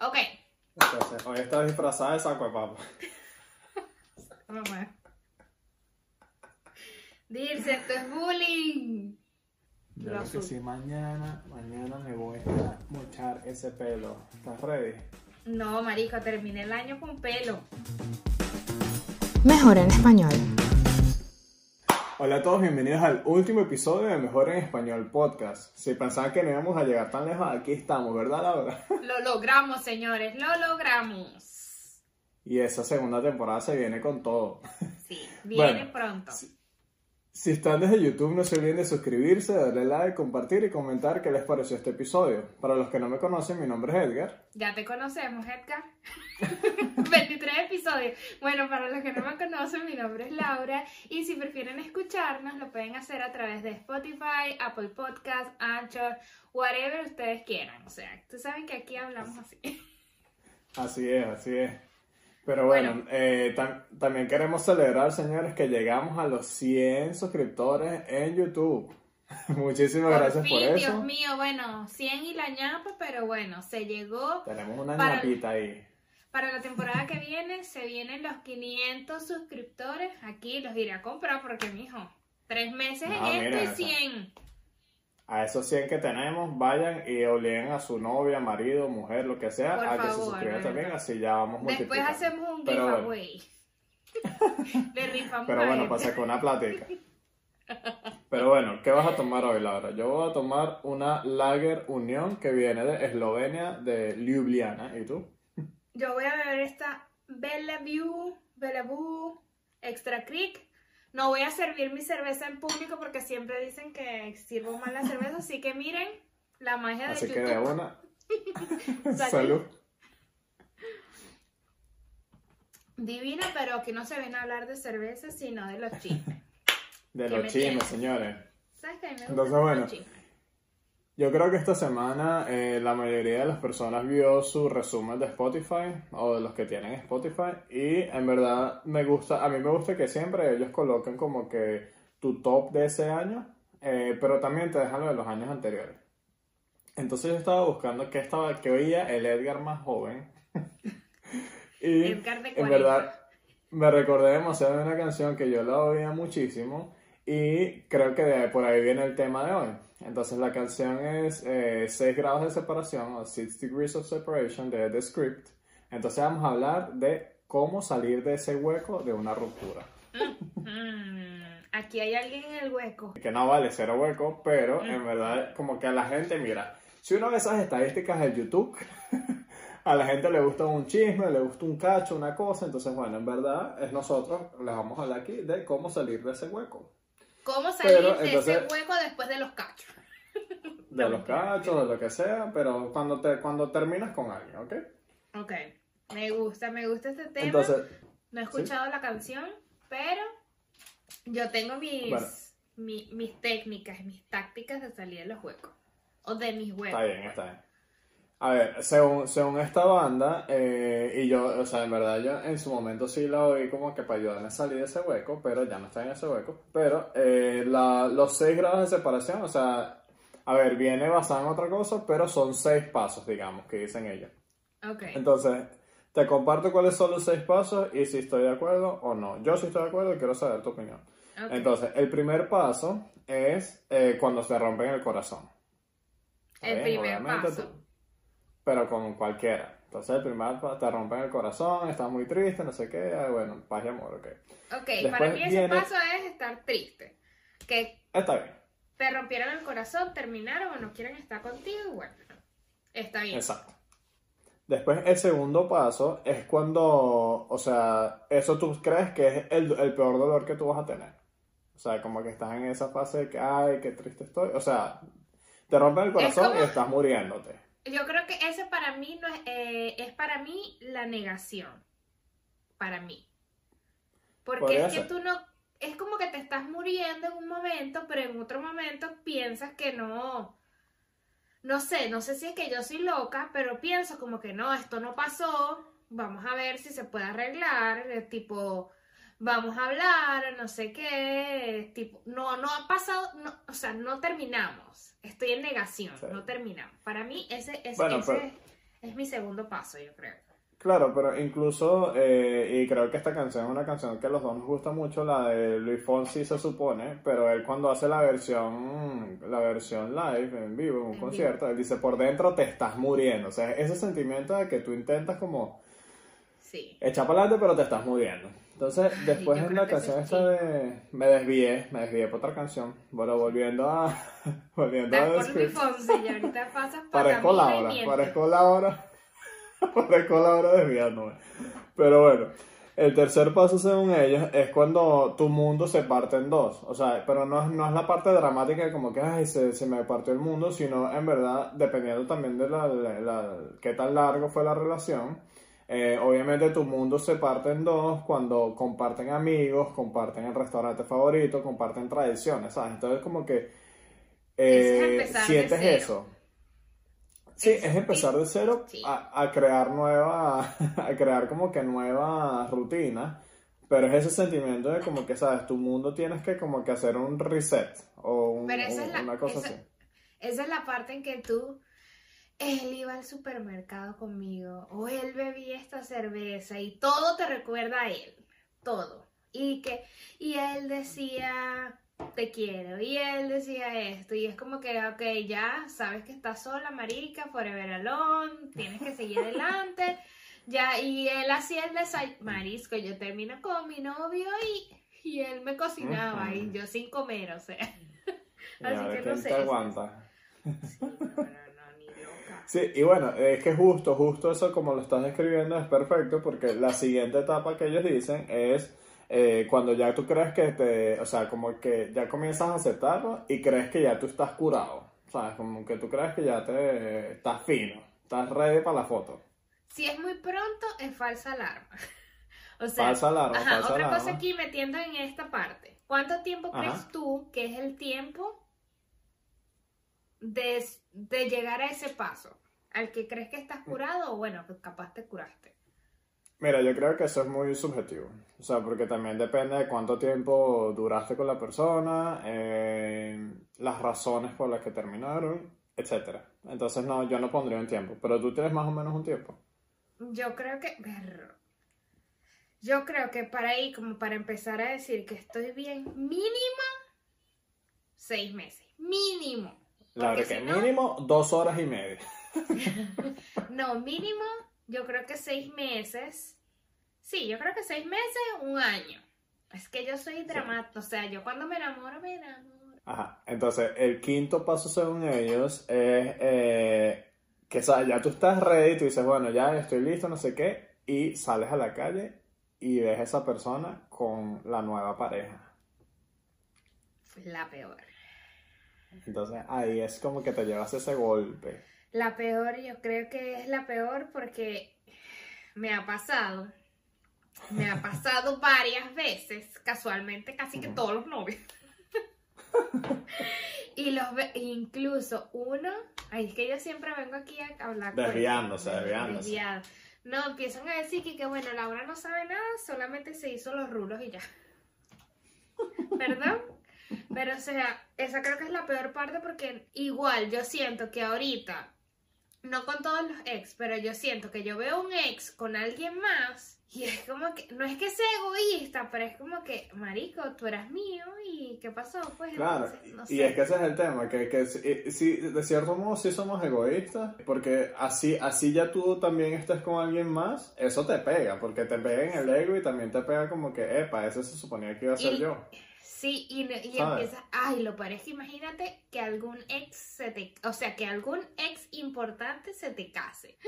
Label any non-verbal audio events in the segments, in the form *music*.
Ok. Entonces, hoy estás disfrazada de saco de papa. Dirce, esto es bullying. Yo Lo creo que sí, mañana, mañana me voy a mochar ese pelo. ¿Estás ready? No, marico, terminé el año con pelo. Mejor en español. Hola a todos, bienvenidos al último episodio de Mejor en Español Podcast. Si pensaban que no íbamos a llegar tan lejos, aquí estamos, ¿verdad, Laura? *laughs* Lo logramos, señores, lo logramos. Y esa segunda temporada se viene con todo. Sí, *laughs* viene Bueno, pronto. Si están desde YouTube, no se olviden de suscribirse, darle like, compartir y comentar qué les pareció este episodio. Para los que no me conocen, mi nombre es Edgar. Ya te conocemos, Edgar. *laughs* 23 episodios. Bueno, para los que no me conocen, mi nombre es Laura. Y si prefieren escucharnos, lo pueden hacer a través de Spotify, Apple Podcast, Anchor, whatever ustedes quieran. O sea, tú saben que aquí hablamos así. Así es, así es. Pero bueno, Bueno. eh, tam- también queremos celebrar, señores, que llegamos a los 100 suscriptores en YouTube. *laughs* Muchísimas gracias fin, por Dios eso. mío, bueno, 100 y la ñapa, pero bueno, se llegó. Tenemos una Para- ñapita ahí. Para la temporada que viene, se vienen los 500 suscriptores. Aquí los iré a comprar porque, mijo, tres meses No, esto y esa- 100. A esos 100 que tenemos, vayan y obliguen a su novia, marido, mujer, lo que sea, Por a que se favor, suscriba ¿verdad? también, así ya vamos Después multiplicando. hacemos un giveaway. *laughs* Le rifamos Pero bueno, para sacar una plática. Pero bueno, ¿qué vas a tomar hoy, Laura? Yo voy a tomar una Lager Unión que viene de Eslovenia, de Ljubljana. ¿Y tú? Yo voy a beber esta Bellevue, Bellevue Extra Creek. No voy a servir mi cerveza en público porque siempre dicen que sirvo mal la cerveza, así que miren la magia de Así YouTube. que de una. Salud. Salud. Divina, pero aquí no se ven a hablar de cerveza, sino de los chismes. De ¿Qué los me chismes, señores. ¿Sabes qué? A mí me Entonces, bueno. los chismes. Yo creo que esta semana eh, la mayoría de las personas vio su resumen de Spotify o de los que tienen Spotify y en verdad me gusta, a mí me gusta que siempre ellos coloquen como que tu top de ese año, eh, pero también te dejan lo de los años anteriores. Entonces yo estaba buscando qué estaba, qué oía el Edgar más joven *laughs* y Edgar de en 40. verdad me recordé demasiado de una canción que yo la oía muchísimo y creo que de- por ahí viene el tema de hoy. Entonces la canción es 6 grados de separación o 6 degrees of separation de The Script. Entonces vamos a hablar de cómo salir de ese hueco de una ruptura. Mm, aquí hay alguien en el hueco. Que no vale cero hueco, pero en verdad como que a la gente, mira, si uno ve esas estadísticas de YouTube, *laughs* a la gente le gusta un chisme, le gusta un cacho, una cosa, entonces bueno, en verdad es nosotros, les vamos a hablar aquí de cómo salir de ese hueco. ¿Cómo salir Pero, de entonces- ese hueco después de los cachos? *laughs* De los cachos, de lo que sea, pero cuando, te, cuando terminas con alguien, ¿ok? Ok, me gusta, me gusta este tema. Entonces, no he escuchado la canción, pero yo tengo mis, Bueno. mi- mis técnicas, mis tácticas de salir de los huecos. O de mis huecos. Está bien, está bien. A ver, según, según esta banda, eh, y yo, o sea, en verdad yo en su momento sí la oí como que para ayudarme a salir de ese hueco, pero ya no está en ese hueco. Pero eh, la- los seis grados de separación, o sea, a ver, viene basado en otra cosa, pero son seis pasos, digamos, que dicen ellos. Ok. Entonces, te comparto cuáles son los seis pasos y si estoy de acuerdo o no. Yo sí estoy de acuerdo y quiero saber tu opinión. ok. Entonces, el primer paso es eh, cuando se rompen el corazón. El bien, primer obviamente paso. Pero con cualquiera. Entonces, el primer paso te rompen el corazón, estás muy triste, no sé qué, ah, bueno, paz y amor, ok. Ok, Después para mí ese viene- paso es estar triste. Que Está bien, te rompieron el corazón, terminaron o no quieren estar contigo y bueno, está bien. exacto. Después, el segundo paso es cuando, o sea, eso tú crees que es el, el peor dolor que tú vas a tener. O sea, como que estás en esa fase de que, ay, qué triste estoy. O sea, te rompen el corazón como- y estás muriéndote. Yo creo que ese para mí no es, eh, es para mí la negación. Para mí. Porque es que tú no, es como que te estás muriendo en un momento, pero en otro momento piensas que no, no sé, no sé si es que yo soy loca, pero pienso como que no, esto no pasó, vamos a ver si se puede arreglar, eh, tipo, vamos a hablar, no sé qué, tipo, no, no ha pasado, no, o sea, no terminamos, estoy en negación, Sí. no terminamos. Para mí ese, ese, Bueno, ese pero- es mi segundo paso, yo creo. Claro, pero incluso, eh, y creo que esta canción es una canción que a los dos nos gusta mucho, la de Luis Fonsi se supone, pero él cuando hace la versión, la versión live, en vivo, en un En concierto, él dice, por dentro te estás muriendo. O sea, ese sentimiento de que tú intentas como Sí. echar para adelante, pero te estás muriendo. Entonces, después en la canción esta de... Me desvié, me desvié por otra canción. Bueno, volviendo a... *laughs* volviendo a por Luis Fonsi y ahorita pasas por Parezco Laura, mientes. parezco Laura. *laughs* parezco Laura desviándome. Pero bueno, el tercer paso según ellos es cuando tu mundo se parte en dos. O sea, pero no es, no es la parte dramática de como que, ay, se, se me partió el mundo, sino en verdad, dependiendo también de la, la- la- qué tan largo fue la relación. Eh, obviamente tu mundo se parte en dos cuando comparten amigos, comparten el restaurante favorito, comparten tradiciones, ¿sabes? Entonces como que es eh, sientes eso. Sí, es empezar de cero Sí. a, a crear nueva, *laughs* a crear como que nuevas rutinas, pero es ese sentimiento de como que, sabes, tu mundo tienes que como que hacer un reset o un- la- una cosa esa- así. Esa es la parte en que tú, él iba al supermercado conmigo, o él bebía esta cerveza, y todo te recuerda a él, todo. Y que, y él decía, te quiero, y él decía esto, y es como que, ok, ya sabes que estás sola, marica, forever alone, tienes que seguir adelante, *laughs* ya, y él hacía el desayuno, marisco, yo termino con mi novio y, y él me cocinaba, y yo sin comer, o sea. *laughs* Así que ¿quién no sé. te aguanta? Sí, no, no, no, ni loca. Sí, y bueno, es que justo, justo eso como lo estás describiendo es perfecto porque la siguiente etapa que ellos dicen es eh, cuando ya tú crees que te, o sea, como que ya comienzas a aceptarlo y crees que ya tú estás curado, ¿sabes? Como que tú crees que ya te estás fino, estás ready para la foto. Si es muy pronto, es falsa alarma. *laughs* O sea, Falsa alarma, ajá, falsa otra alarma. cosa aquí metiendo en esta parte. ¿Cuánto tiempo Ajá. crees tú que es el tiempo de, de llegar a ese paso? Al que crees que estás curado o bueno, pues capaz te curaste. Mira, yo creo que eso es muy subjetivo. O sea, porque también depende de cuánto tiempo duraste con la persona, eh, las razones por las que terminaron, etcétera. Entonces, no, yo no pondría un tiempo. Pero tú tienes más o menos un tiempo. Yo creo que... Yo creo que para ahí, como para empezar a decir que estoy bien, mínimo seis meses. Mínimo. Verdad que si no- mínimo dos horas y media. *laughs* No, mínimo, yo creo que seis meses. Sí, yo creo que seis meses, un año. Es que yo soy dramática, o sea, yo cuando me enamoro, me enamoro. Ajá. Entonces, el quinto paso según ellos es eh, que o sea, ya tú estás ready, tú dices, bueno, ya estoy listo, no sé qué, y sales a la calle y ves a esa persona con la nueva pareja. La peor. Entonces ahí es como que te llevas ese golpe. La peor, yo creo que es la peor porque me ha pasado. Me ha pasado *laughs* varias veces, casualmente casi que todos los novios. *laughs* y los ve- incluso uno, ay, es que yo siempre vengo aquí a hablar con- Desviándose, desviándose. desviado. No, empiezan a decir que, que bueno, Laura no sabe nada, solamente se hizo los rulos y ya. *laughs* ¿Perdón? Pero, o sea, esa creo que es la peor parte porque igual yo siento que ahorita, no con todos los ex, pero yo siento que yo veo un ex con alguien más y es como que, no es que sea egoísta, pero es como que, marico, tú eras mío y ¿qué pasó? Pues Claro, entonces, no y es que ese es el tema, que, que sí, sí, de cierto modo sí somos egoístas, porque así, así ya tú también estés con alguien más, eso te pega, porque te pega en el ego y también te pega como que, epa, ese se suponía que iba a ser Y- yo. Sí, y, no- y ¿Sabes? empieza, ay, lo que imagínate que algún ex se te, o sea, que algún ex importante se te case.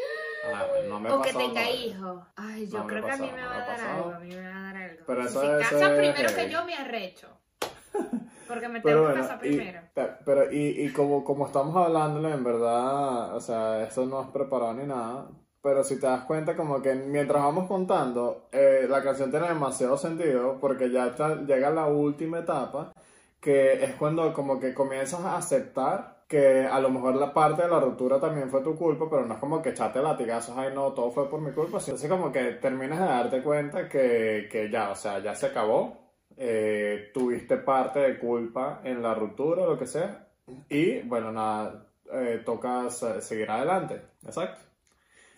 Bueno, no me o que tenga hijos. Ay, yo No creo que a mí me va a dar pasado. algo, a mí me va a dar algo. Pero si eso se casa primero heavy. que yo, me arrecho. *laughs* Porque me Pero tengo que bueno, casar primero. pe- pero y, y como, como estamos hablándole, en verdad, o sea, esto no es preparado ni nada, pero si te das cuenta como que mientras vamos contando, eh, la canción tiene demasiado sentido porque ya está, llega la última etapa, que es cuando como que comienzas a aceptar que a lo mejor la parte de la ruptura también fue tu culpa, pero no es como que echate latigazos, ay no, todo fue por mi culpa, sino como que terminas de darte cuenta que, que ya, o sea, ya se acabó, eh, tuviste parte de culpa en la ruptura lo que sea, y bueno, nada, eh, toca se- seguir adelante, exacto.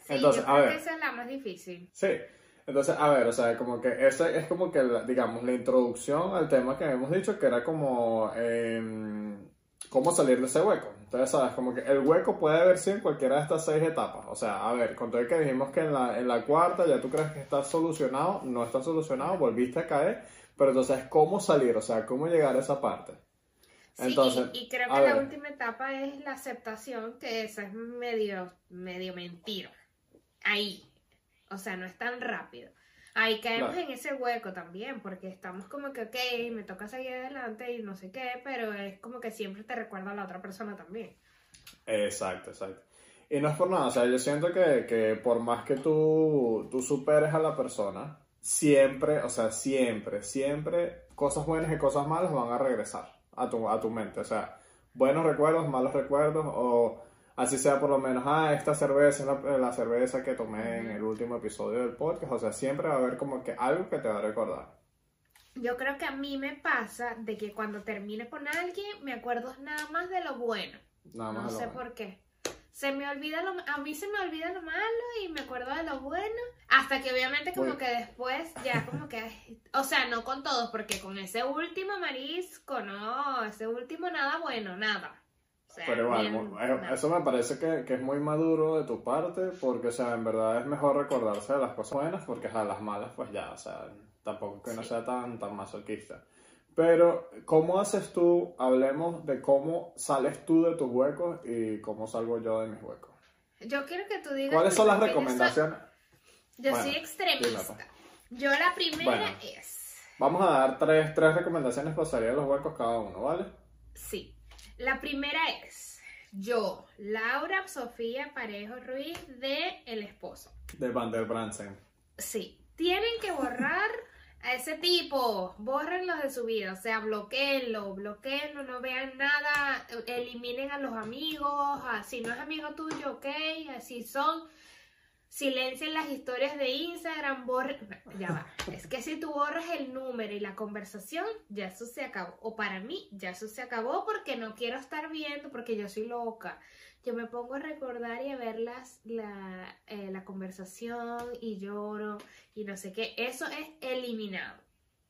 Sí, Entonces, yo a creo ver. que esa es la más difícil. Sí. Entonces, a ver, o sea, como que esa es como que, digamos, la introducción al tema que hemos dicho, que era como em, cómo salir de ese hueco. Entonces, sabes, como que el hueco puede verse en cualquiera de estas seis etapas. O sea, a ver, con todo el que dijimos que en la, en la cuarta ya tú crees que está solucionado, no está solucionado, volviste a caer, pero entonces, ¿cómo salir? O sea, ¿cómo llegar a esa parte? Sí, Entonces, y, y creo a que la ver. última etapa es la aceptación, que esa es medio, medio mentira. Ahí. O sea, no es tan rápido. Ahí caemos Claro. en ese hueco también, porque estamos como que, ok, me toca seguir adelante y no sé qué, pero es como que siempre te recuerda a la otra persona también. Exacto, exacto. Y no es por nada, o sea, yo siento que, que por más que tú, tú superes a la persona, siempre, o sea, siempre, siempre, cosas buenas y cosas malas van a regresar a tu, a tu mente. O sea, buenos recuerdos, malos recuerdos, o así sea por lo menos, ah, esta cerveza es la, la cerveza que tomé en el último episodio del podcast. O sea, siempre va a haber como que algo que te va a recordar. Yo creo que a mí me pasa de que cuando termine con alguien, me acuerdo nada más de lo bueno. Nada más No de lo sé bueno. por qué. Se me olvida lo, a mí se me olvida lo malo y me acuerdo de lo bueno. Hasta que obviamente como que después ya como que, o sea, no con todos, porque con ese último marisco, no, ese último nada bueno, nada. O sea, Pero igual, bien, eh, eso me parece que, que es muy maduro de tu parte, porque, o sea, en verdad es mejor recordarse de las cosas buenas, porque a las malas, pues ya, o sea, tampoco que no Sí. sea tan, tan masoquista. Pero, ¿cómo haces tú? Hablemos de cómo sales tú de tus huecos y cómo salgo yo de mis huecos. Yo quiero que tú digas... ¿Cuáles son las yo soy- recomendaciones? Yo soy, Bueno, extremista. dime, Yo la primera Bueno. es... Vamos a dar tres, tres recomendaciones para salir de los huecos cada uno, ¿vale? Sí. La primera es yo, Laura Sofía Parejo Ruiz de El Esposo. De Van der Brandsen. Sí, tienen que borrar a ese tipo, bórrenlos de su vida, o sea, bloqueenlo, bloqueenlo, no vean nada, eliminen a los amigos, a- si no es amigo tuyo, ok, así son, silencien las historias de Instagram, borren, ya va, es que si tú borras el número y la conversación, ya eso se acabó, o para mí, ya eso se acabó porque no quiero estar viendo, porque yo soy loca, yo me pongo a recordar y a ver las, la, eh, la conversación y lloro y no sé qué. Eso es eliminado.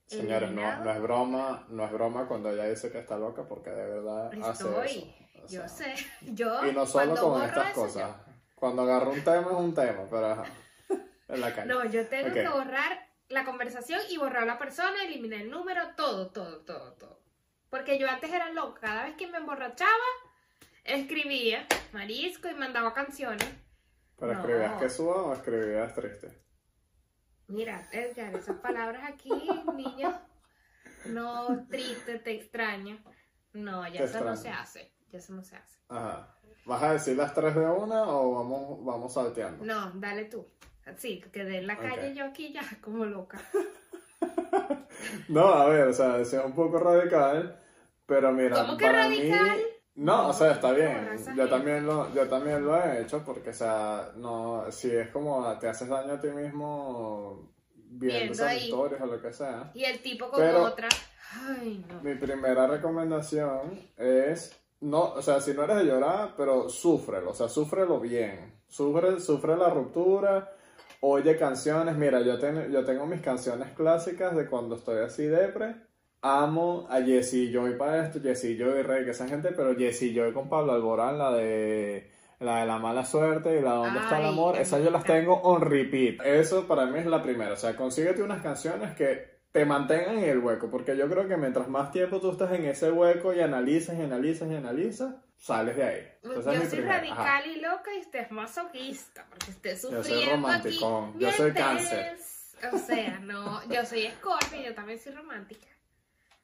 Señores, no, no es broma, no es broma cuando ella dice que está loca, porque de verdad hace Estoy, eso. O yo sé. *laughs* Yo Y no solo con estas eso, cosas. Cuando agarro un tema es un tema, pero ajá. En la calle. No, yo tengo que borrar la conversación y borrar a la persona, eliminar el número, todo, todo, todo, todo. Porque yo antes era loca. Cada vez que me emborrachaba, escribía marisco y mandaba canciones. Pero no. escribías que suba o escribías triste. Mira, Edgar, esas palabras aquí, niño, no triste, te extraño. No, ya Te eso no se hace. Ya eso no se hace. Ajá. ¿Vas a decir las tres de una o vamos, vamos salteando? No, dale tú. Sí, quedé en la calle yo aquí ya *laughs* como loca. *laughs* No, a ver, o sea, es un poco radical, pero mira, ¿Cómo que para radical? mí... No, o sea, está bien. Yo también lo, yo también lo he hecho porque, o sea, no, si es como te haces daño a ti mismo viendo, Viendo esas ahí. historias o lo que sea. Y el tipo con Pero- otra. Ay, no. Mi primera recomendación es, no, o sea, si no eres de llorar, pero súfrelo, o sea, súfrelo bien. Sufre, sufre la ruptura, oye canciones. Mira, yo, ten- yo tengo mis canciones clásicas de cuando estoy así depre. Amo a Jessie Joy para esto, Jessie Joy, Rey, que esa gente, pero Jessie Joy con Pablo Alborán, la de la de la mala suerte y la de dónde está el amor, esas yo las tengo on repeat. Eso para mí es la primera, o sea, consíguete unas canciones que te mantengan en el hueco, porque yo creo que mientras más tiempo tú estás en ese hueco y analizas y analizas y analizas, sales de ahí. Entonces, es yo soy radical Ajá. y loca y usted es masoquista, porque esté soy sufriendo romanticón, aquí. yo soy cáncer. O sea, no, yo soy Scorpio y yo también soy romántica.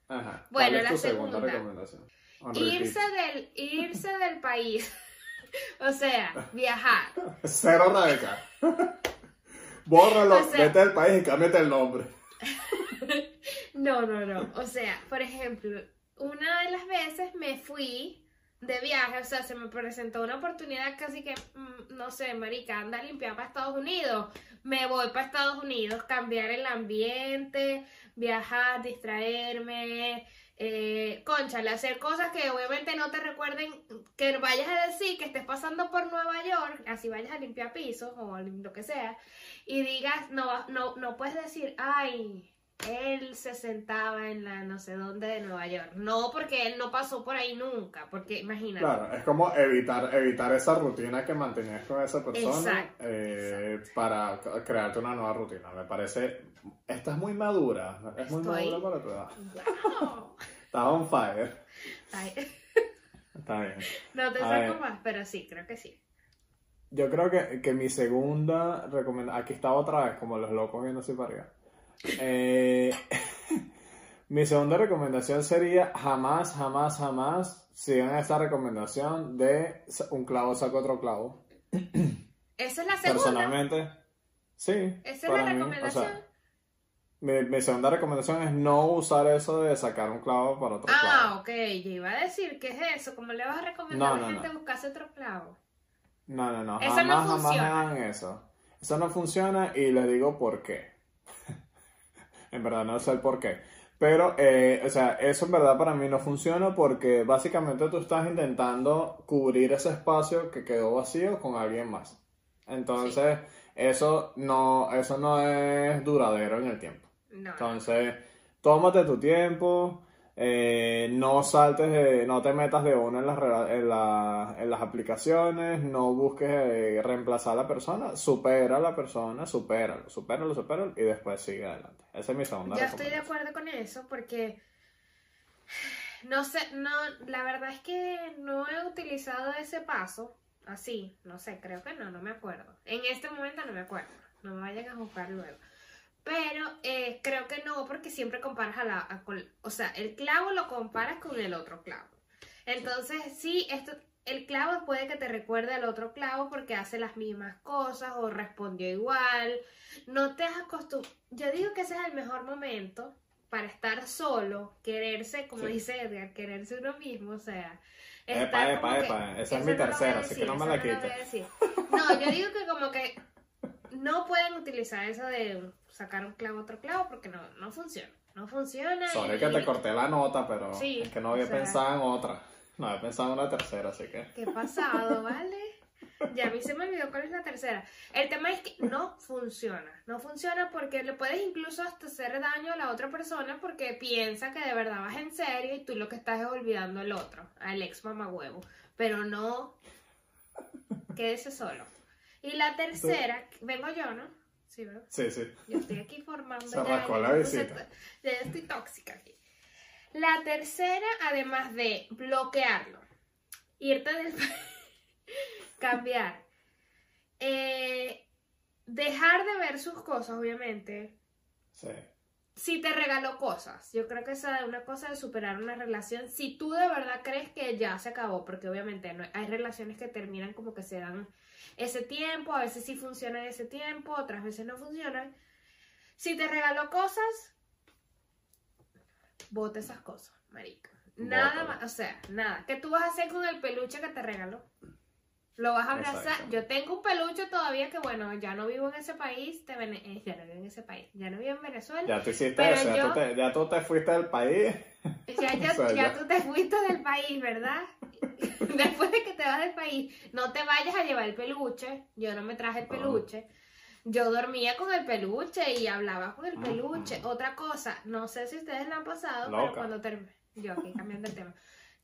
Ajá. Bueno, ¿Cuál es la tu segunda segunda. recomendación? Irse del, irse del país. *laughs* o sea, viajar. *laughs* Cero radical. *laughs* Bórralo, O sea- vete del país y cámbiate el nombre. *laughs* No, no, no. O sea, por ejemplo, una de las veces me fui de viaje, o sea, se me presentó una oportunidad casi que, mm, no sé, marica, anda a limpiar para Estados Unidos. me voy para Estados Unidos, cambiar el ambiente, viajar, distraerme, eh, conchale, hacer cosas que obviamente no te recuerden, que vayas a decir que estés pasando por Nueva York, así vayas a limpiar pisos o lo que sea, y digas, no, no, no puedes decir, ay, él se sentaba en la no sé dónde de Nueva York. No, porque él no pasó por ahí nunca, porque imagínate. Claro, es como evitar, evitar esa rutina que mantenías con esa persona eh, para crearte una nueva rutina. Me parece, estás muy madura, es muy madura para tu edad. Wow. Estás on fire. Está bien. No te saco más, pero sí, creo que sí. Yo creo que, que mi segunda recomendación, aquí está otra vez, como los locos viendo así para arriba. Eh, *laughs* mi segunda recomendación sería jamás, jamás, jamás sigan esa recomendación de un clavo saca otro clavo. *clears throat* ¿Esa es la segunda? Personalmente, sí. ¿Esa es la recomendación? mi, segunda recomendación es no usar eso de sacar un clavo para otro clavo. Ah, ok. Yo iba a decir, ¿qué es eso? ¿Cómo le vas a recomendar a la gente buscarse otro clavo? No, no, no. Eso jamás, no funciona. jamás hagan eso. Eso no funciona y les digo por qué. En verdad no sé el por qué. Pero, eh, o sea, eso en verdad para mí no funciona porque básicamente tú estás intentando cubrir ese espacio que quedó vacío con alguien más. Entonces, eso, no, eso no es duradero en el tiempo. Entonces, tómate tu tiempo, eh, no saltes, de, no te metas de uno en las, en, en las aplicaciones, no busques eh, reemplazar a la persona, supera a la persona, supéralo, supéralo, supéralo y después sigue adelante. Esa es mi segunda Yo estoy de acuerdo con eso porque no sé, no, la verdad es que no he utilizado ese paso así, no sé, creo que no, no me acuerdo. En este momento no me acuerdo, no me vayan a juzgar luego. Pero eh, creo que no, porque siempre comparas a la. o sea, el clavo lo comparas con el otro clavo. Entonces, sí, esto, el clavo puede que te recuerde al otro clavo porque hace las mismas cosas o respondió igual. No te has acostumbrado. Yo digo que ese es el mejor momento para estar solo, quererse, como dice Edgar, quererse uno mismo, o sea. Epa, epa, epa, esa es mi tercera, así que no me la quites. No, yo digo que como que no pueden utilizar eso de sacar un clavo otro clavo porque no, no funciona. No funciona. Sorry que te corté la nota, pero es que no había pensado en otra. No había pensado en una tercera, así que. Qué pasado, ¿vale? Ya a mí se me olvidó cuál es la tercera. El tema es que no funciona. No funciona porque le puedes incluso hasta hacer daño a la otra persona porque piensa que de verdad vas en serio y tú lo que estás es olvidando al otro, al ex mamagüevo. Pero no. Quédese solo. Y la tercera, vengo yo, ¿no? Sí, ¿verdad? Sí, sí. Yo estoy aquí formando. Se ya, la visita. Ya, estoy tóxica aquí. La tercera, además de bloquearlo, irte del *laughs* cambiar, eh, dejar de ver sus cosas, obviamente. Sí. Si te regaló cosas, yo creo que esa es una cosa de superar una relación. Si tú de verdad crees que ya se acabó, porque obviamente no, hay relaciones que terminan como que se dan ese tiempo, a veces sí funciona ese tiempo, otras veces no funcionan. Si te regaló cosas, bote esas cosas, marica. Nada más, o sea, nada. ¿Qué tú vas a hacer con el peluche que te regaló? Lo vas a abrazar. Yo tengo un peluche todavía que, bueno, ya no vivo en ese país. Te eh, ya no vivo en ese país. Ya no vivo en Venezuela. Ya tú hiciste eso. Ya, tú te, ya, tú te, fuiste del país. *laughs* Ya, ya, ya tú te fuiste del país, ¿verdad? *laughs* Después de que te vas del país, no te vayas a llevar el peluche. Yo no me traje el peluche. Yo dormía con el peluche y hablaba con el peluche. Otra cosa, no sé si ustedes la han pasado, pero cuando terminé. Yo aquí cambiando el tema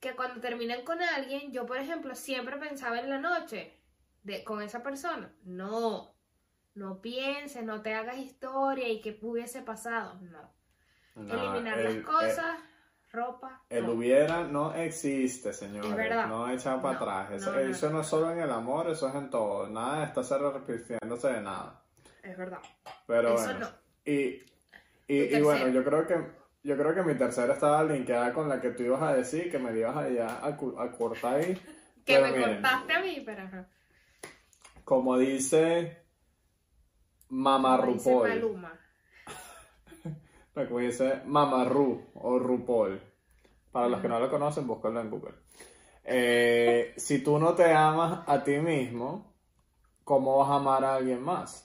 que cuando terminen con alguien, yo por ejemplo siempre pensaba en la noche de, con esa persona. No, no pienses, no te hagas historia y que hubiese pasado. No. Eliminar las cosas, ropa. El hubiera no existe, señores. No echar para atrás. Eso no, es solo en el amor, eso es en todo. Nada está repitiéndose de nada. Es verdad. Pero bueno. Y, y bueno, yo creo que yo creo que mi tercera estaba linkeada con la que tú ibas a decir, que me ibas a, ya a, cortar ahí. que me cortaste a mí, pero Como dice Mama Como Dice Maluma. Como dice Mamarru o Rupol. Para los que no lo conocen, búscalo en Google. Eh, si tú no te amas a ti mismo, ¿cómo vas a amar a alguien más?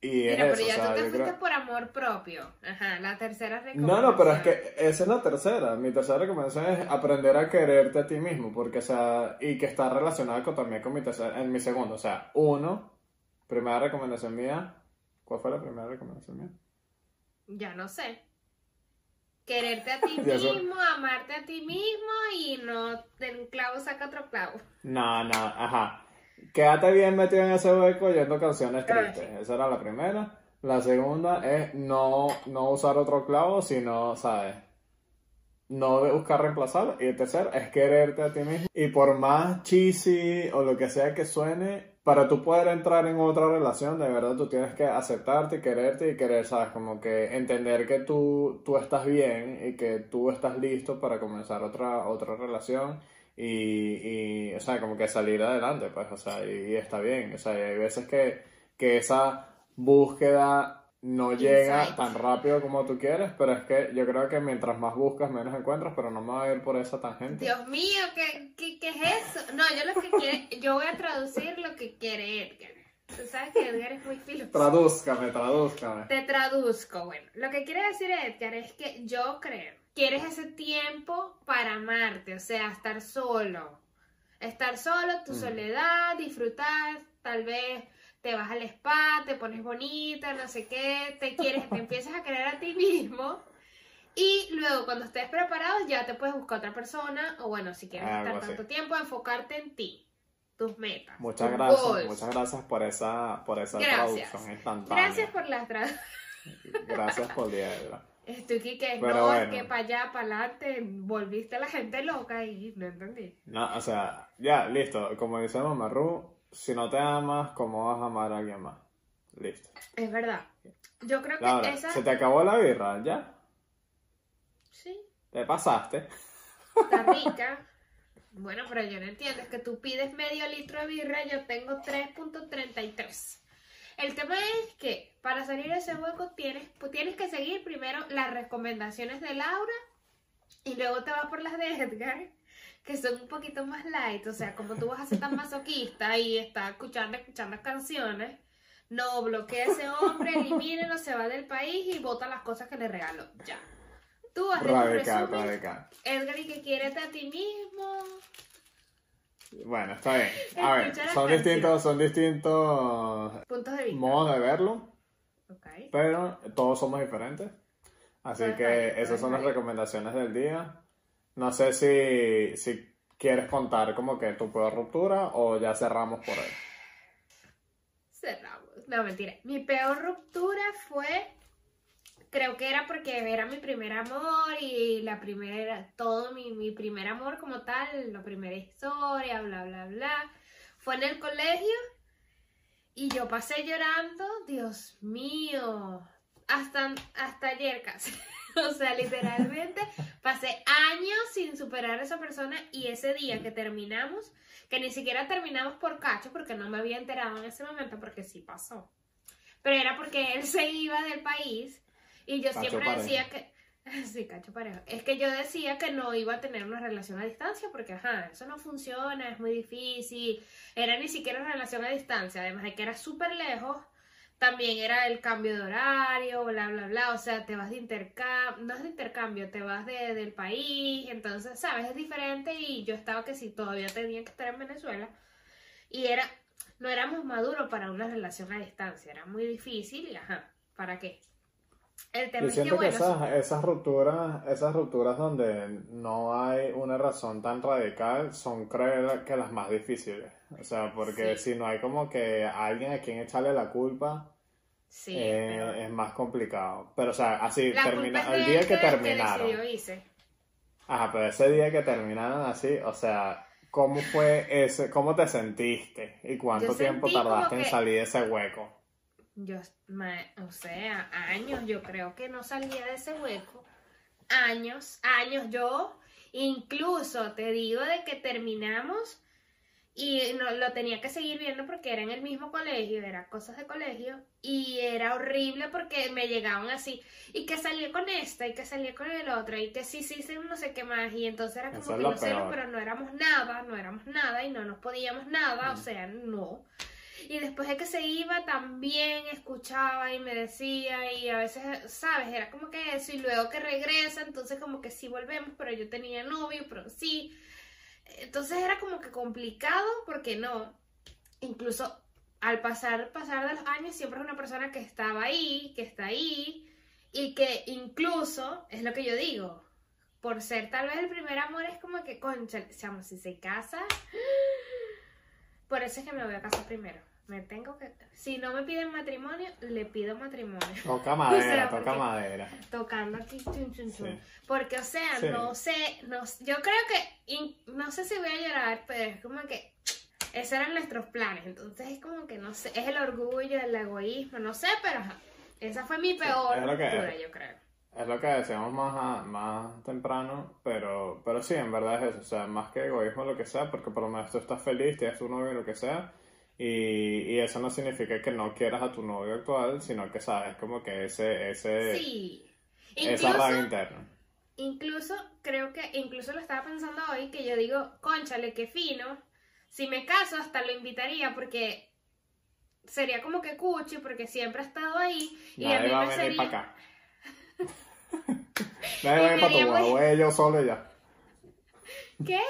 Y es Mira, pero eso, ya o sea, tú te fuiste creo- por amor propio. Ajá, la tercera No, recomendación. no, pero es que esa es la tercera. Mi tercera recomendación es aprender a quererte a ti mismo, porque, o sea, y que está relacionada con, también con mi tercera, en mi segundo. O sea, uno, primera recomendación mía. ¿Cuál fue la primera recomendación mía? Ya no sé. Quererte a ti *laughs* mismo, amarte a ti mismo y no de un clavo saca otro clavo. No, no, ajá. Quédate bien metido en ese hueco oyendo canciones tristes. Esa era la primera. La segunda es no, no usar otro clavo, sino, ¿sabes? No buscar reemplazarlo. Y el tercero es quererte a ti mismo. Y por más cheesy o lo que sea que suene, para tú poder entrar en otra relación, de verdad tú tienes que aceptarte, quererte y querer, ¿sabes? Como que entender que tú, tú estás bien y que tú estás listo para comenzar otra, otra relación y, y, o sea, como que salir adelante, pues, o sea, y, está bien, o sea, hay veces que, que esa búsqueda no llega tan rápido como tú quieres, pero es que yo creo que mientras más buscas, menos encuentras, pero no me voy a ir por esa tangente. Dios mío, ¿qué, qué, qué es eso? No, yo lo que quiero, yo voy a traducir lo que quiere Edgar. Tú sabes que Edgar es muy filósofo. Tradúzcame, tradúzcame. Te traduzco. Bueno, lo que quiere decir Edgar es que yo creo, quieres ese tiempo para amarte, o sea, estar solo. Estar solo, tu Mm. soledad, disfrutar, tal vez te vas al spa, te pones bonita, no sé qué, te quieres, te *laughs* empiezas a querer a ti mismo. Y luego, cuando estés preparado, ya te puedes buscar otra persona, o bueno, si quieres Algo estar así. tanto tiempo, enfocarte en ti, tus metas. Muchas tus gracias, goals. muchas gracias por esa, por esa Gracias. traducción instantánea. Gracias por la traducción. *laughs* Gracias por Diego. Estoy que Pero no, bueno. es que para allá, para adelante, volviste a la gente loca y no entendí. No, o sea, ya, listo. Como dice Mamarru, si no te amas, ¿cómo vas a amar a alguien más? Listo. Es verdad. Yo creo que esa. ¿se te acabó la birra? ¿Ya? Sí, ¿Te pasaste? está *laughs* rica. Bueno, pero yo no entiendo, es que tú pides medio litro de birra, yo tengo 3.33. El tema es que para salir de ese hueco tienes, pues tienes que seguir primero las recomendaciones de Laura y luego te vas por las de Edgar, que son un poquito más light. O sea, como tú vas a ser tan masoquista y estás escuchando, escuchando canciones, no bloquea a ese hombre, elimínelo, *laughs* se va del país y bota las cosas que le regalo. Ya. Tú haces un Radical, resumen. radical. Edgar, y que quiérete a ti mismo. Bueno, está bien. A ver, son distintos, son distintos Puntos de vista. modos de verlo, Ok. pero todos somos diferentes. Así que esas son las recomendaciones del día. No sé si, si quieres contar como que tu peor ruptura o ya cerramos por ahí. Cerramos. No, mentira. Mi peor ruptura fue. Creo que era porque era mi primer amor y la primera. Todo mi, mi primer amor como tal, la primera historia, bla, bla, bla. Fue en el colegio y yo pasé llorando, Dios mío. Hasta, hasta ayer casi. *laughs* *laughs* O sea, literalmente pasé años sin superar a esa persona y ese día que terminamos, que ni siquiera terminamos por cacho porque no me había enterado en ese momento porque sí pasó. Pero era porque él se iba del país y yo Cacho siempre decía que... *laughs* Sí, cacho parejo. Es que yo decía que no iba a tener una relación a distancia porque, ajá, eso no funciona, es muy difícil. Era ni siquiera una relación a distancia, además de que era súper lejos. También era el cambio de horario, bla, bla, bla. O sea, te vas de intercambio, no es de intercambio, te vas de, del país. Entonces, ¿sabes? Es diferente y yo estaba que sí, todavía tenía que estar en Venezuela. Y era, no éramos maduros para una relación a distancia, era muy difícil y, ajá, ¿para qué? El tema Yo es que, siento que bueno, esas, esas rupturas, esas rupturas donde no hay una razón tan radical son creo que las más difíciles. O sea, porque Sí. si no hay como que alguien a quien echarle la culpa, sí, eh, pero es más complicado. Pero o sea, así la termina, el día que que terminaron. decidió irse. Ajá, pero ese día que terminaron así, o sea, ¿cómo fue ese, cómo te sentiste? ¿Y cuánto Yo tiempo tardaste en que- salir de ese hueco? Yo, o sea, años, yo creo que no salía de ese hueco. Años, años. Yo incluso te digo de que terminamos y no, lo tenía que seguir viendo porque era en el mismo colegio, era cosas de colegio y era horrible porque me llegaban así y que salía con esta y que salía con el otro y que sí, sí, sí, no sé qué más y entonces era como Eso que celos, peor. pero no éramos nada, no éramos nada y no nos podíamos nada, o Mm. sea, no. Y después de que se iba, también escuchaba y me decía, y a veces, ¿sabes? Era como que eso, y luego que regresa, entonces como que sí volvemos, pero yo tenía novio, pero sí. Entonces era como que complicado porque no. Incluso al pasar, pasar de los años, siempre es una persona que estaba ahí, que está ahí, y que incluso, es lo que yo digo, por ser tal vez el primer amor, es como que, concha, si se casa, por eso es que me voy a casar primero. Me tengo que. Si no me piden matrimonio, le pido matrimonio. Toca *laughs* madera, toca madera. Tocando aquí, chun, chun, chun. Porque, o sea, no sé. No, yo creo que. no sé si voy a llorar, pero es como que. Esos eran nuestros planes. Entonces es como que no sé. Es el orgullo, el egoísmo, no sé, pero. Esa fue mi peor yo creo. Es lo que decíamos más, más temprano, pero, pero sí, en verdad es eso. O sea, más que egoísmo, lo que sea, porque por lo menos tú estás feliz, tienes tu novio, lo que sea. Y, y, eso no significa que no quieras a tu novio actual, sino que sabes como que ese, ese, sí. esa rabia interna. Incluso, creo que, incluso lo estaba pensando hoy, que yo digo, conchale, qué fino. Si me caso, hasta lo invitaría porque sería como que cuchi, porque siempre ha estado ahí. Y a mí me sería... Para acá. *laughs* Nadie va a para tu voy yo solo y ya. ¿Qué?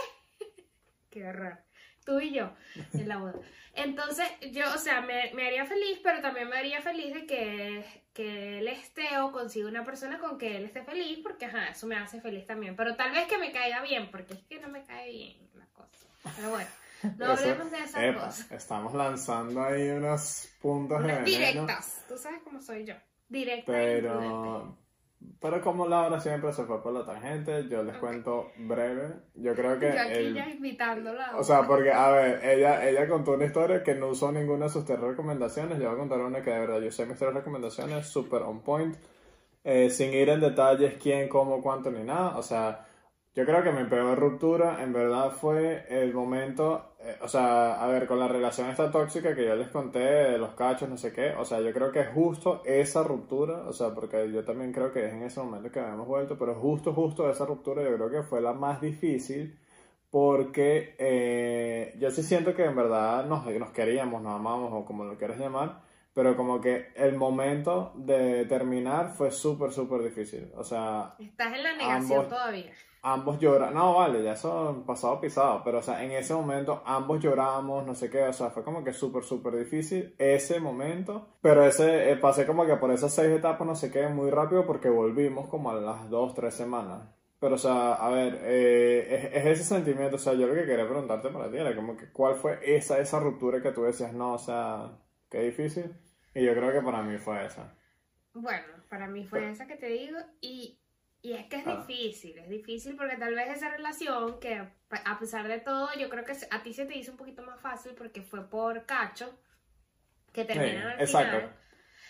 Qué horror. Tú y yo en la boda. Entonces, yo, o sea, me, me, haría feliz, pero también me haría feliz de que, que él esté o consiga una persona con que él esté feliz, porque ajá, eso me hace feliz también. Pero tal vez que me caiga bien, porque es que no me cae bien la cosa. Pero bueno, no hablemos de esas cosas. Estamos lanzando ahí unos puntos de directas. Tú sabes cómo soy yo. Directa. Pero, pero como Laura siempre se fue por la tangente, yo les cuento breve. Yo creo que. Yo aquí ya invitándola. O sea, porque, a ver, ella, ella contó una historia que no usó ninguna de sus tres recomendaciones. Yo voy a contar una que de verdad yo sé mis tres recomendaciones, super on point. Eh, sin ir en detalles quién, cómo, cuánto ni nada. O sea, yo creo que mi peor ruptura en verdad fue el momento, eh, o sea, a ver, con la relación esta tóxica que yo les conté, de los cachos, no sé qué, o sea, yo creo que justo esa ruptura, o sea, porque yo también creo que es en ese momento que habíamos vuelto, pero justo, justo esa ruptura yo creo que fue la más difícil porque eh, yo sí siento que en verdad nos, nos queríamos, nos amamos o como lo quieras llamar, pero como que el momento de terminar fue súper, súper difícil, o sea... Estás en la negación todavía ambos lloran, no, vale, ya eso pasado pisado, pero o sea, en ese momento ambos lloramos, no sé qué, o sea, fue como que súper, súper difícil ese momento, pero ese, eh, pasé como que por esas seis etapas, no sé qué, muy rápido porque volvimos como a las dos, tres semanas. Pero, o sea, a ver, eh, es, ese sentimiento, o sea, yo lo que quería preguntarte para ti era como que, ¿cuál fue esa, esa ruptura que tú decías, no, o sea, qué difícil? Y yo creo que para mí fue esa. Bueno, para mí fue esa que te digo y y es que es ah. difícil, es difícil porque tal vez esa relación que a pesar de todo yo creo que a ti se te hizo un poquito más fácil porque fue por cacho que terminaron al exacto.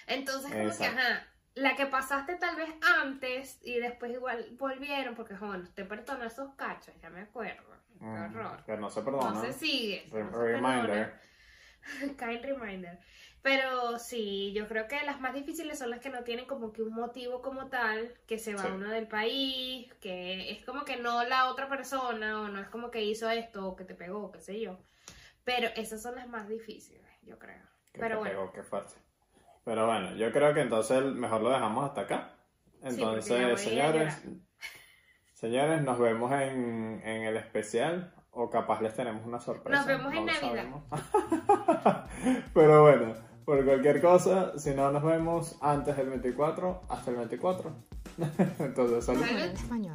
Entonces como que, ajá, la que pasaste tal vez antes y después igual volvieron porque, bueno, te perdono esos cachos, ya me acuerdo. Qué mm, horror. Que no se perdona. No se sigue. reminder. *laughs* Kind reminder. Pero sí, yo creo que las más difíciles son las que no tienen como que un motivo como tal, que se va uno del país, que es como que no la otra persona, o no es como que hizo esto, o que te pegó, qué sé yo. Pero esas son las más difíciles, yo creo. Pero bueno. Pegó, qué fuerte. Pero bueno, yo creo que entonces mejor lo dejamos hasta acá. Entonces, señores, señores, nos vemos en, en el especial. O capaz les tenemos una sorpresa. Nos vemos en Navidad. *laughs* Pero bueno. Por cualquier cosa, si no nos vemos antes del 24, hasta el 24. *laughs* Entonces. Español.